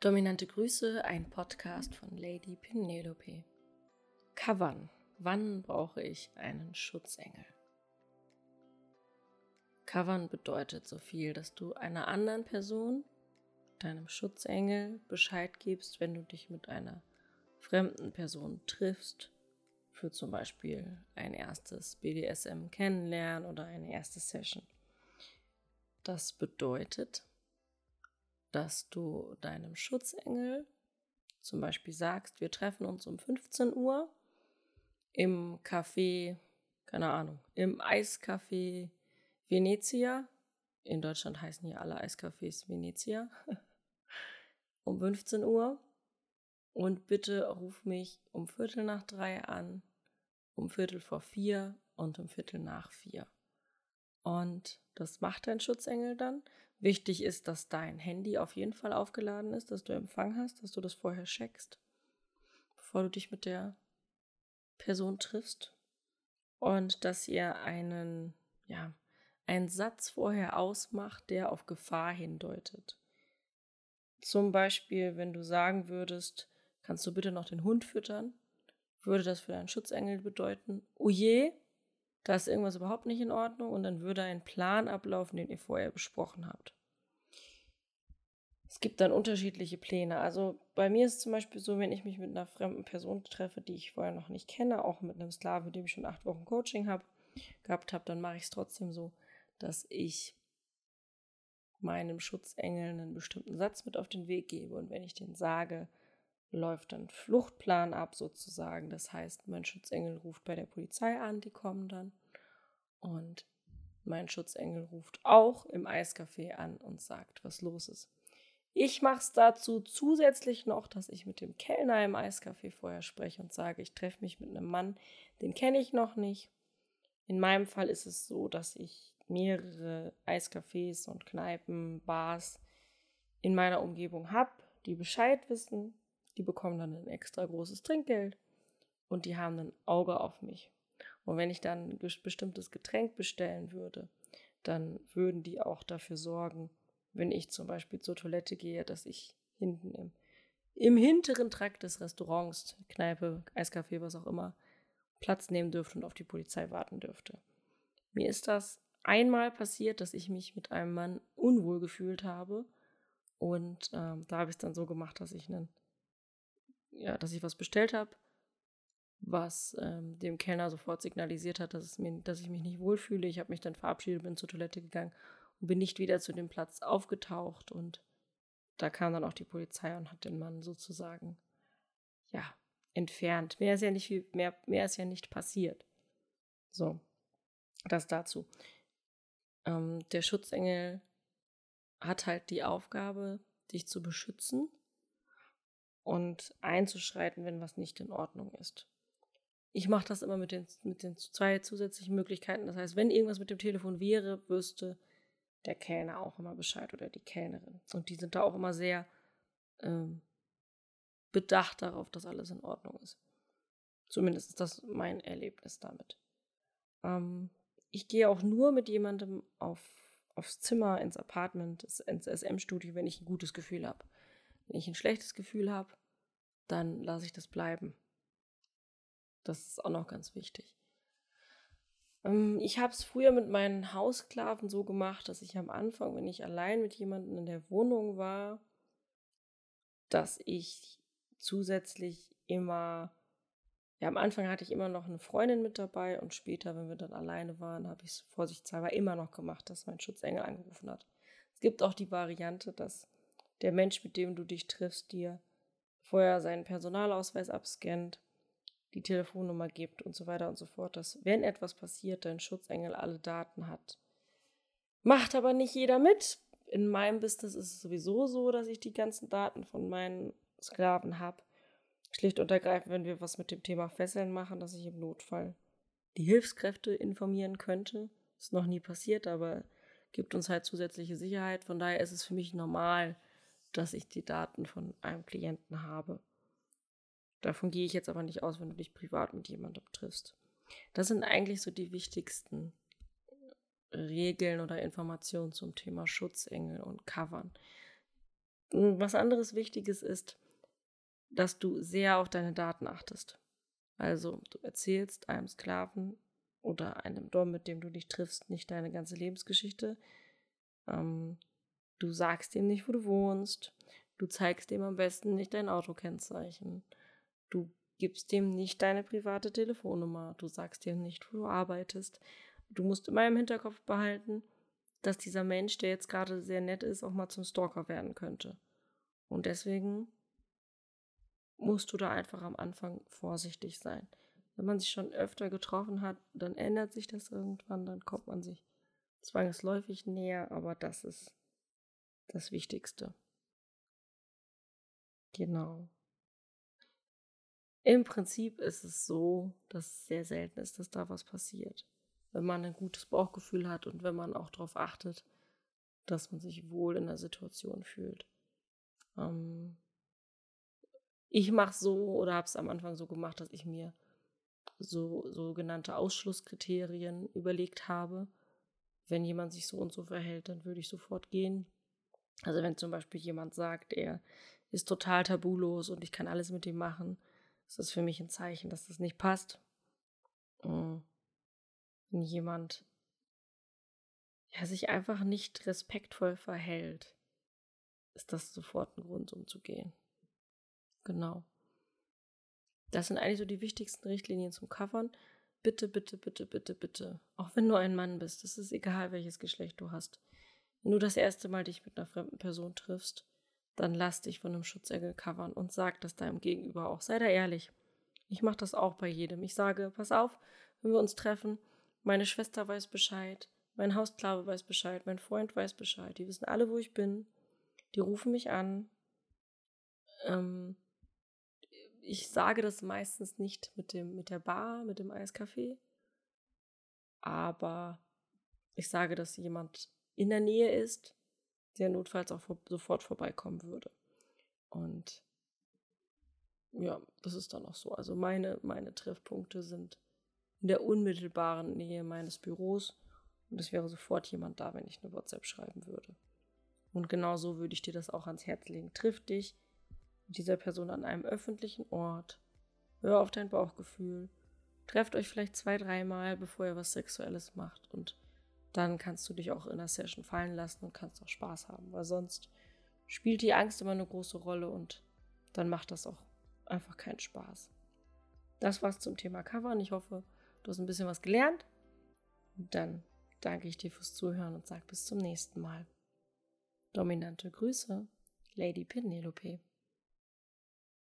Dominante Grüße, ein Podcast von Lady Penelope. Covern. Wann brauche ich einen Schutzengel? Covern bedeutet so viel, dass du einer anderen Person, deinem Schutzengel, Bescheid gibst, wenn du dich mit einer fremden Person triffst, für zum Beispiel ein erstes BDSM kennenlernen oder eine erste Session. Das bedeutet, dass du deinem Schutzengel zum Beispiel sagst, wir treffen uns um 15 Uhr im Café, keine Ahnung, im Eiscafé Venezia. In Deutschland heißen hier alle Eiscafés Venezia. um 15 Uhr. Und bitte ruf mich um Viertel nach drei an, um Viertel vor vier und um Viertel nach vier. Und das macht dein Schutzengel dann. Wichtig ist, dass dein Handy auf jeden Fall aufgeladen ist, dass du Empfang hast, dass du das vorher checkst, bevor du dich mit der Person triffst. Und dass ihr einen, ja, einen Satz vorher ausmacht, der auf Gefahr hindeutet. Zum Beispiel, wenn du sagen würdest, kannst du bitte noch den Hund füttern, würde das für deinen Schutzengel bedeuten, oh je, da ist irgendwas überhaupt nicht in Ordnung und dann würde ein Plan ablaufen, den ihr vorher besprochen habt. Es gibt dann unterschiedliche Pläne. Also bei mir ist es zum Beispiel so, wenn ich mich mit einer fremden Person treffe, die ich vorher noch nicht kenne, auch mit einem Sklaven, mit dem ich schon acht Wochen Coaching habe, gehabt habe, dann mache ich es trotzdem so, dass ich meinem Schutzengel einen bestimmten Satz mit auf den Weg gebe. Und wenn ich den sage, läuft dann Fluchtplan ab sozusagen. Das heißt, mein Schutzengel ruft bei der Polizei an, die kommen dann. Und mein Schutzengel ruft auch im Eiscafé an und sagt, was los ist. Ich mache es dazu zusätzlich noch, dass ich mit dem Kellner im Eiscafé vorher spreche und sage, ich treffe mich mit einem Mann, den kenne ich noch nicht. In meinem Fall ist es so, dass ich mehrere Eiscafés und Kneipen, Bars in meiner Umgebung habe, die Bescheid wissen, die bekommen dann ein extra großes Trinkgeld und die haben ein Auge auf mich. Und wenn ich dann ein bestimmtes Getränk bestellen würde, dann würden die auch dafür sorgen, wenn ich zum Beispiel zur Toilette gehe, dass ich hinten im, im hinteren Trakt des Restaurants, Kneipe, Eiscafé, was auch immer, Platz nehmen dürfte und auf die Polizei warten dürfte. Mir ist das einmal passiert, dass ich mich mit einem Mann unwohl gefühlt habe. Und ähm, da habe ich es dann so gemacht, dass ich einen ja, dass ich was bestellt habe, was ähm, dem Kellner sofort signalisiert hat, dass, mir, dass ich mich nicht wohlfühle. Ich habe mich dann verabschiedet, bin zur Toilette gegangen und bin nicht wieder zu dem Platz aufgetaucht. Und da kam dann auch die Polizei und hat den Mann sozusagen, ja, entfernt. Mehr ist ja nicht viel, mehr, mehr ist ja nicht passiert. So, das dazu. Ähm, der Schutzengel hat halt die Aufgabe, dich zu beschützen und einzuschreiten, wenn was nicht in Ordnung ist. Ich mache das immer mit den, mit den zwei zusätzlichen Möglichkeiten. Das heißt, wenn irgendwas mit dem Telefon wäre, wüsste der Kellner auch immer Bescheid oder die Kellnerin. Und die sind da auch immer sehr ähm, bedacht darauf, dass alles in Ordnung ist. Zumindest ist das mein Erlebnis damit. Ähm, ich gehe auch nur mit jemandem auf, aufs Zimmer, ins Apartment, ins SM-Studio, wenn ich ein gutes Gefühl habe. Wenn ich ein schlechtes Gefühl habe, dann lasse ich das bleiben. Das ist auch noch ganz wichtig. Ähm, ich habe es früher mit meinen Haussklaven so gemacht, dass ich am Anfang, wenn ich allein mit jemandem in der Wohnung war, dass ich zusätzlich immer, ja, am Anfang hatte ich immer noch eine Freundin mit dabei und später, wenn wir dann alleine waren, habe ich es vorsichtshalber immer noch gemacht, dass mein Schutzengel angerufen hat. Es gibt auch die Variante, dass der Mensch, mit dem du dich triffst, dir vorher seinen Personalausweis abscannt, die Telefonnummer gibt und so weiter und so fort, dass wenn etwas passiert, dein Schutzengel alle Daten hat. Macht aber nicht jeder mit. In meinem Business ist es sowieso so, dass ich die ganzen Daten von meinen Sklaven habe. Schlicht und ergreifend, wenn wir was mit dem Thema Fesseln machen, dass ich im Notfall die Hilfskräfte informieren könnte. Ist noch nie passiert, aber gibt uns halt zusätzliche Sicherheit. Von daher ist es für mich normal, dass ich die Daten von einem Klienten habe. Davon gehe ich jetzt aber nicht aus, wenn du dich privat mit jemandem triffst. Das sind eigentlich so die wichtigsten Regeln oder Informationen zum Thema Schutzengel und Covern. Was anderes Wichtiges ist, dass du sehr auf deine Daten achtest. Also du erzählst einem Sklaven oder einem Dom, mit dem du dich triffst, nicht deine ganze Lebensgeschichte. Ähm, du sagst ihm nicht, wo du wohnst. Du zeigst ihm am besten nicht dein Autokennzeichen. Du gibst ihm nicht deine private Telefonnummer. Du sagst ihm nicht, wo du arbeitest. Du musst immer im Hinterkopf behalten, dass dieser Mensch, der jetzt gerade sehr nett ist, auch mal zum Stalker werden könnte. Und deswegen musst du da einfach am Anfang vorsichtig sein. Wenn man sich schon öfter getroffen hat, dann ändert sich das irgendwann, dann kommt man sich zwangsläufig näher, aber das ist das Wichtigste. Genau. Im Prinzip ist es so, dass es sehr selten ist, dass da was passiert. Wenn man ein gutes Bauchgefühl hat und wenn man auch darauf achtet, dass man sich wohl in der Situation fühlt. Ähm, ich mache so oder habe es am Anfang so gemacht, dass ich mir so sogenannte Ausschlusskriterien überlegt habe. Wenn jemand sich so und so verhält, dann würde ich sofort gehen. Also wenn zum Beispiel jemand sagt, er ist total tabulos und ich kann alles mit ihm machen, ist das für mich ein Zeichen, dass das nicht passt. Mm. Wenn jemand ja, sich einfach nicht respektvoll verhält, ist das sofort ein Grund, umzugehen. Genau. Das sind eigentlich so die wichtigsten Richtlinien zum Covern. Bitte, bitte, bitte, bitte, bitte. Auch wenn du ein Mann bist, es ist egal, welches Geschlecht du hast. Wenn du das erste Mal dich mit einer fremden Person triffst, dann lass dich von einem Schutzengel covern und sag das deinem Gegenüber auch. Sei da ehrlich. Ich mache das auch bei jedem. Ich sage, pass auf, wenn wir uns treffen, meine Schwester weiß Bescheid, mein Hausklabe weiß Bescheid, mein Freund weiß Bescheid. Die wissen alle, wo ich bin. Die rufen mich an. Ähm, ich sage das meistens nicht mit, dem, mit der Bar, mit dem Eiskaffee, aber ich sage, dass jemand in der Nähe ist, der notfalls auch vor, sofort vorbeikommen würde. Und ja, das ist dann auch so. Also meine, meine Treffpunkte sind in der unmittelbaren Nähe meines Büros und es wäre sofort jemand da, wenn ich eine WhatsApp schreiben würde. Und genau so würde ich dir das auch ans Herz legen. Triff dich mit dieser Person an einem öffentlichen Ort. Hör auf dein Bauchgefühl. Trefft euch vielleicht zwei, dreimal, bevor ihr was Sexuelles macht. Und dann kannst du dich auch in der Session fallen lassen und kannst auch Spaß haben. Weil sonst spielt die Angst immer eine große Rolle und dann macht das auch einfach keinen Spaß. Das war's zum Thema Covern. Ich hoffe, du hast ein bisschen was gelernt. Und dann danke ich dir fürs Zuhören und sag bis zum nächsten Mal. Dominante Grüße, Lady Penelope.